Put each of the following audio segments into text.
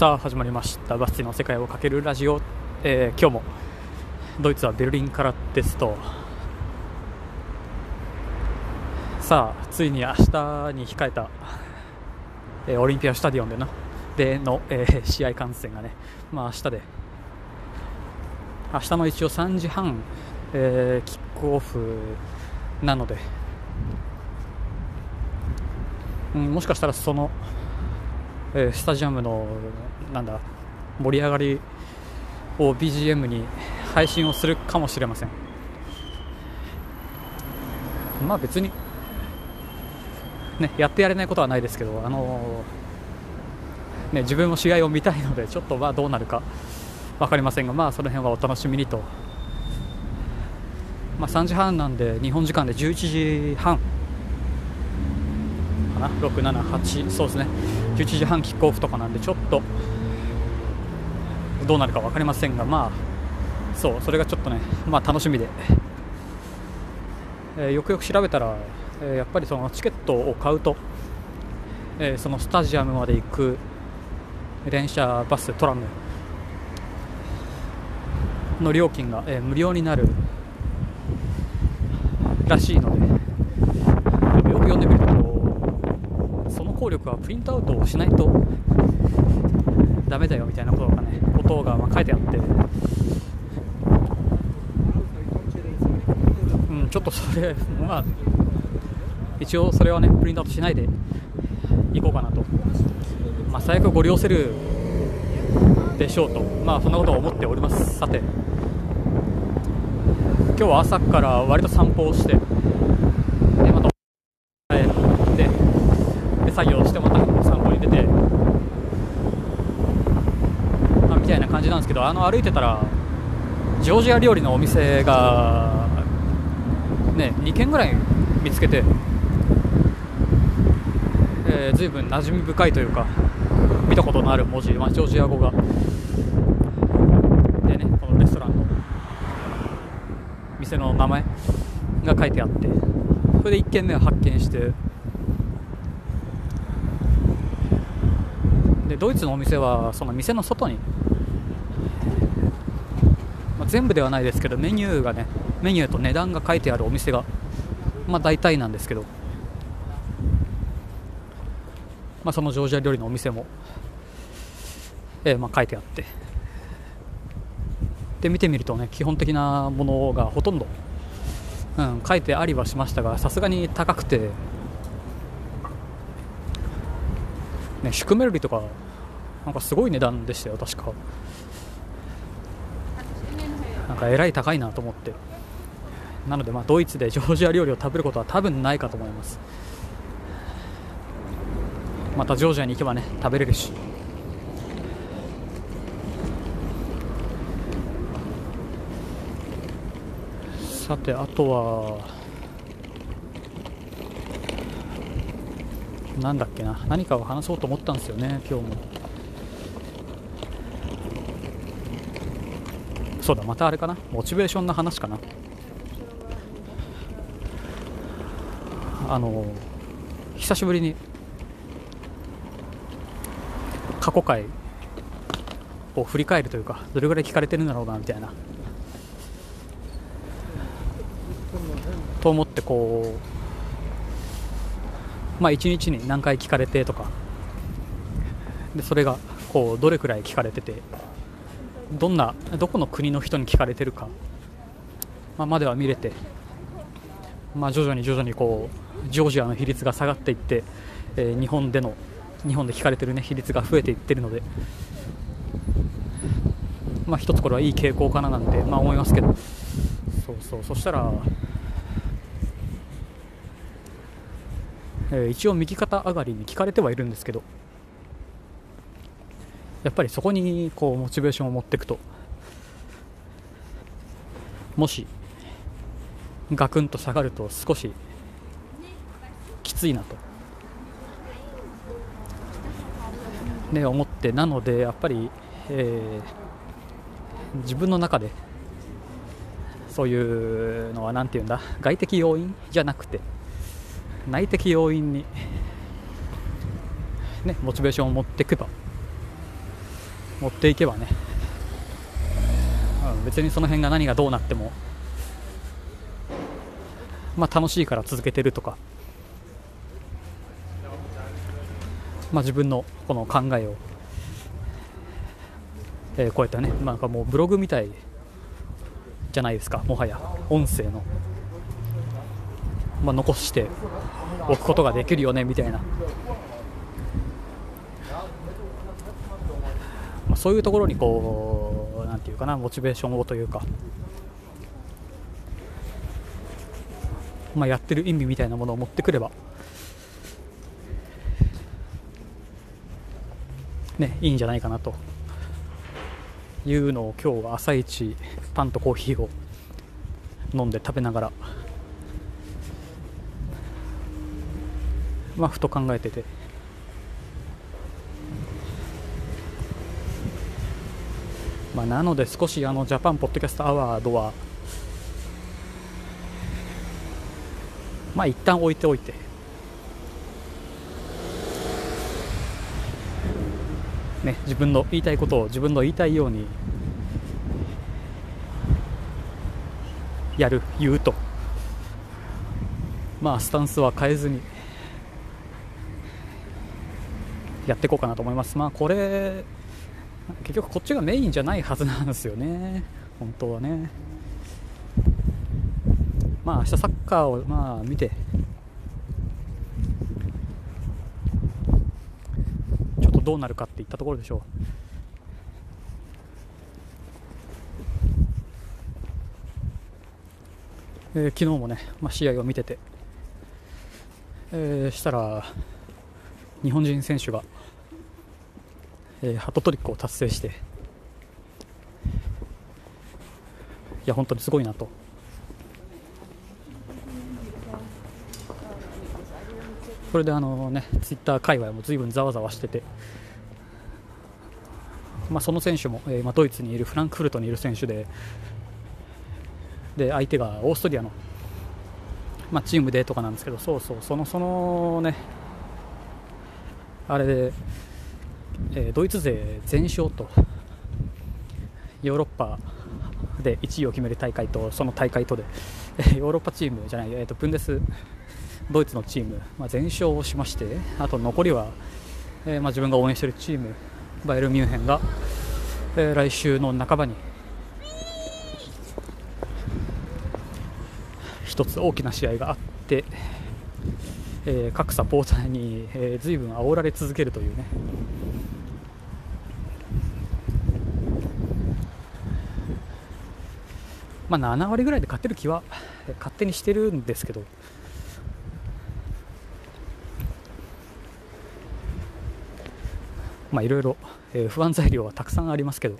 さあ始まりました。バスティの世界をかけるラジオ、えー今日もドイツはベルリンからですと。さあついに明日に控えた、えーオリンピアスタディオンでのでの、えー試合観戦がね、まあ、明日で。明日の一応3時半、えーキックオフなので、うん、もしかしたらそのえースタジアムのなんだ盛り上がりを BGM に配信をするかもしれません。まあ別にねやってやれないことはないですけどあのーね自分も試合を見たいのでちょっとまあどうなるか分かりませんがまあその辺はお楽しみにと。まあ3時半なんで日本時間で11時半。かな？678そうですね。11時半キックオフとかなんでちょっとどうなるか分かりませんがまあそうそれがちょっとねまあ楽しみで、えーよくよく調べたら、えーやっぱりそのチケットを買うと、えーそのスタジアムまで行く電車バストラムの料金が、えー無料になるらしいのでよく読んでみるとその効力はプリントアウトをしないとダメだよみたいなことがねことがまあ書いてあって、うん、ちょっとそれ まあ一応それはねプリントアウトしないでいこうかなと、まあ、最悪ご利用せるでしょうと。まあそんなことを思っております。さて。今日は朝から割と散歩をしてでまた帰ってで作業してまた散歩に出て、まあ、みたいな感じなんですけどあの歩いてたらジョージア料理のお店がね2軒ぐらい見つけて、えー、随分馴染み深いというか見たことのある文字、まあ、ジョージア語が。でねこのレストランの店の名前が書いてあってそれで1軒目を発見してでドイツのお店はその店の外に、全部ではないですけどメニューがねメニューと値段が書いてあるお店が、まあ、大体なんですけど、まあ、そのジョージア料理のお店も、えーまあ、書いてあって。で見てみるとね基本的なものがほとんど、うん、書いてありはしましたがさすがに高くて、ね、シュクメルリとかなんかすごい値段でしたよ確か。なんかえらい高いなと思って。なのでまあドイツで ジョージア料理を食べることは多分ないかと思います。またジョージアに行けばね食べれるし。さてあとはなんだっけな。何かを話そうと思ったんですよね今日も。そうだまたあれかな？モチベーションの話かな？あの久しぶりに過去回を振り返るというかどれぐらい聞かれてるんだろうなみたいな。と思ってこうまあ1日に何回聞かれてとか。でそれがこうどれくらい聞かれてて。どんなどこの国の人に聞かれてるか、まあ、までは見れて、まあ、徐々に徐々にこうジョージアの比率が下がっていって、えー日本での日本で聞かれてる、ね、比率が増えていってるので、まあ、一つこれはいい傾向かななんて、まあ、思いますけど。そうそう。そしたらえー一応右肩上がりに聞かれてはいるんですけどやっぱりそこにこうモチベーションを持っていくと。もしガクンと下がると少しきついなと、ね、思って。なのでやっぱり、えー自分の中でそういうのは何て言うんだ。外的要因じゃなくて内的要因に、ね、モチベーションを持っていけば持っていけばね、うん、別にその辺が何がどうなっても、まあ、楽しいから続けてるとか、まあ、自分のこの考えを、えー、こうやってね、まあ、なんかもうブログみたいじゃないですか。もはや音声の、まあ、残しておくことができるよねみたいな、まあ、そういうところにこうなんていうかなモチベーションをというか、まあ、やってる意味みたいなものを持ってくれば。ねいいんじゃないかなというのを今日は朝一パンとコーヒーを飲んで食べながら。まあふと考えてて。まあなので少しあのジャパンポッドキャストアワードはまあ一旦置いておいて。ね、自分の言いたいことを自分の言いたいようにやる言うと。まあスタンスは変えずにやっていこうかなと思います。まあこれ結局こっちがメインじゃないはずなんですよね。本当はね。まあ明日サッカーをまあ見て。ちょっとどうなるかっていったところでしょう。えー、昨日もね、まあ、試合を見てて、えー、したら日本人選手が、えー、ハットトリックを達成して。いや本当にすごいなと。それであのねツイッター界隈も随分ざわざわしてて、まあ、その選手も、えー、まあ、ドイツにいるフランクフルトにいる選手で。で相手がオーストリアの、まあ、チームでとかなんですけどそうそうそのそのねあれで、えー、ドイツ勢全勝とヨーロッパで1位を決める大会とその大会とでえヨーロッパチームじゃない、えーと、とブンデスドイツのチーム、まあ、全勝をしましてあと残りは、えー、まあ、自分が応援しているチームバイエルミュンヘンが、えー、来週の半ばに一つ大きな試合があって、えー、各サポーターに、えー、随分煽られ続けるというね。まあ、7割ぐらいで勝てる気は勝手にしてるんですけど。まあいろいろ不安材料はたくさんありますけど。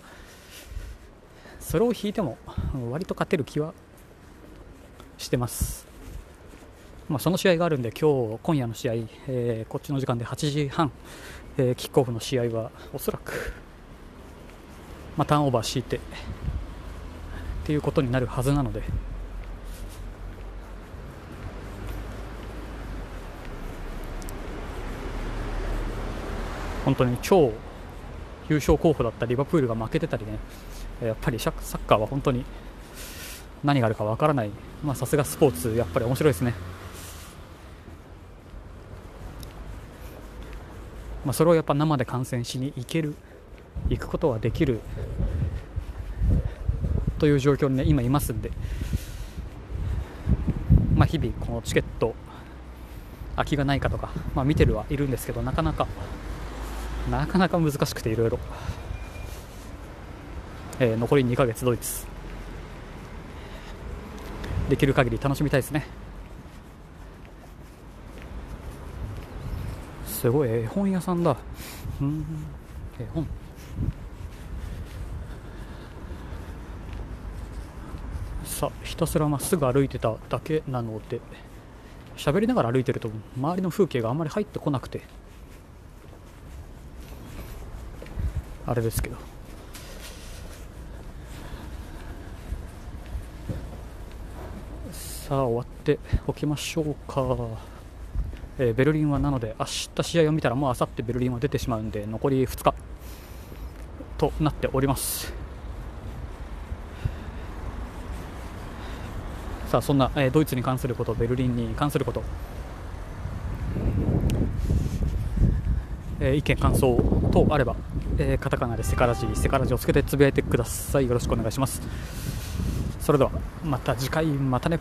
それを引いても割と勝てる気はしてます、まあ、その試合があるんで今日今夜の試合、えー、こっちの時間で8時半、えー、キックオフの試合はおそらく、まあ、ターンオーバー敷いてっていうことになるはずなので本当に超優勝候補だったリバプールが負けてたりね、やっぱりサッカーは本当に何があるかわからない、さすがスポーツ、やっぱり面白いですね。まあ、それをやっぱ生で観戦しに行ける、行くことはできるという状況に、ね、今いますんで、まあ、日々、このチケット空きがないかとか、まあ、見てるはいるんですけど、なかなかなかなか難しくていろいろ、えー、残り2ヶ月ドイツ。できる限り楽しみたいですね。すごい。絵本屋さんだ。うん。絵本。さあひたすらまっすぐ歩いてただけなので喋りながら歩いてると周りの風景があんまり入ってこなくて。あれですけど。さあ終わっておきましょうか、えー、ベルリンはなので明日試合を見たらもうあさってベルリンは出てしまうんで残り2日となっておりますさあそんな、えー、ドイツに関することベルリンに関することえー、意見、感想等あれば、えー、カタカナでセカラジ、セカラジをつけてつぶやいてください。よろしくお願いします。それでは、また次回、またね。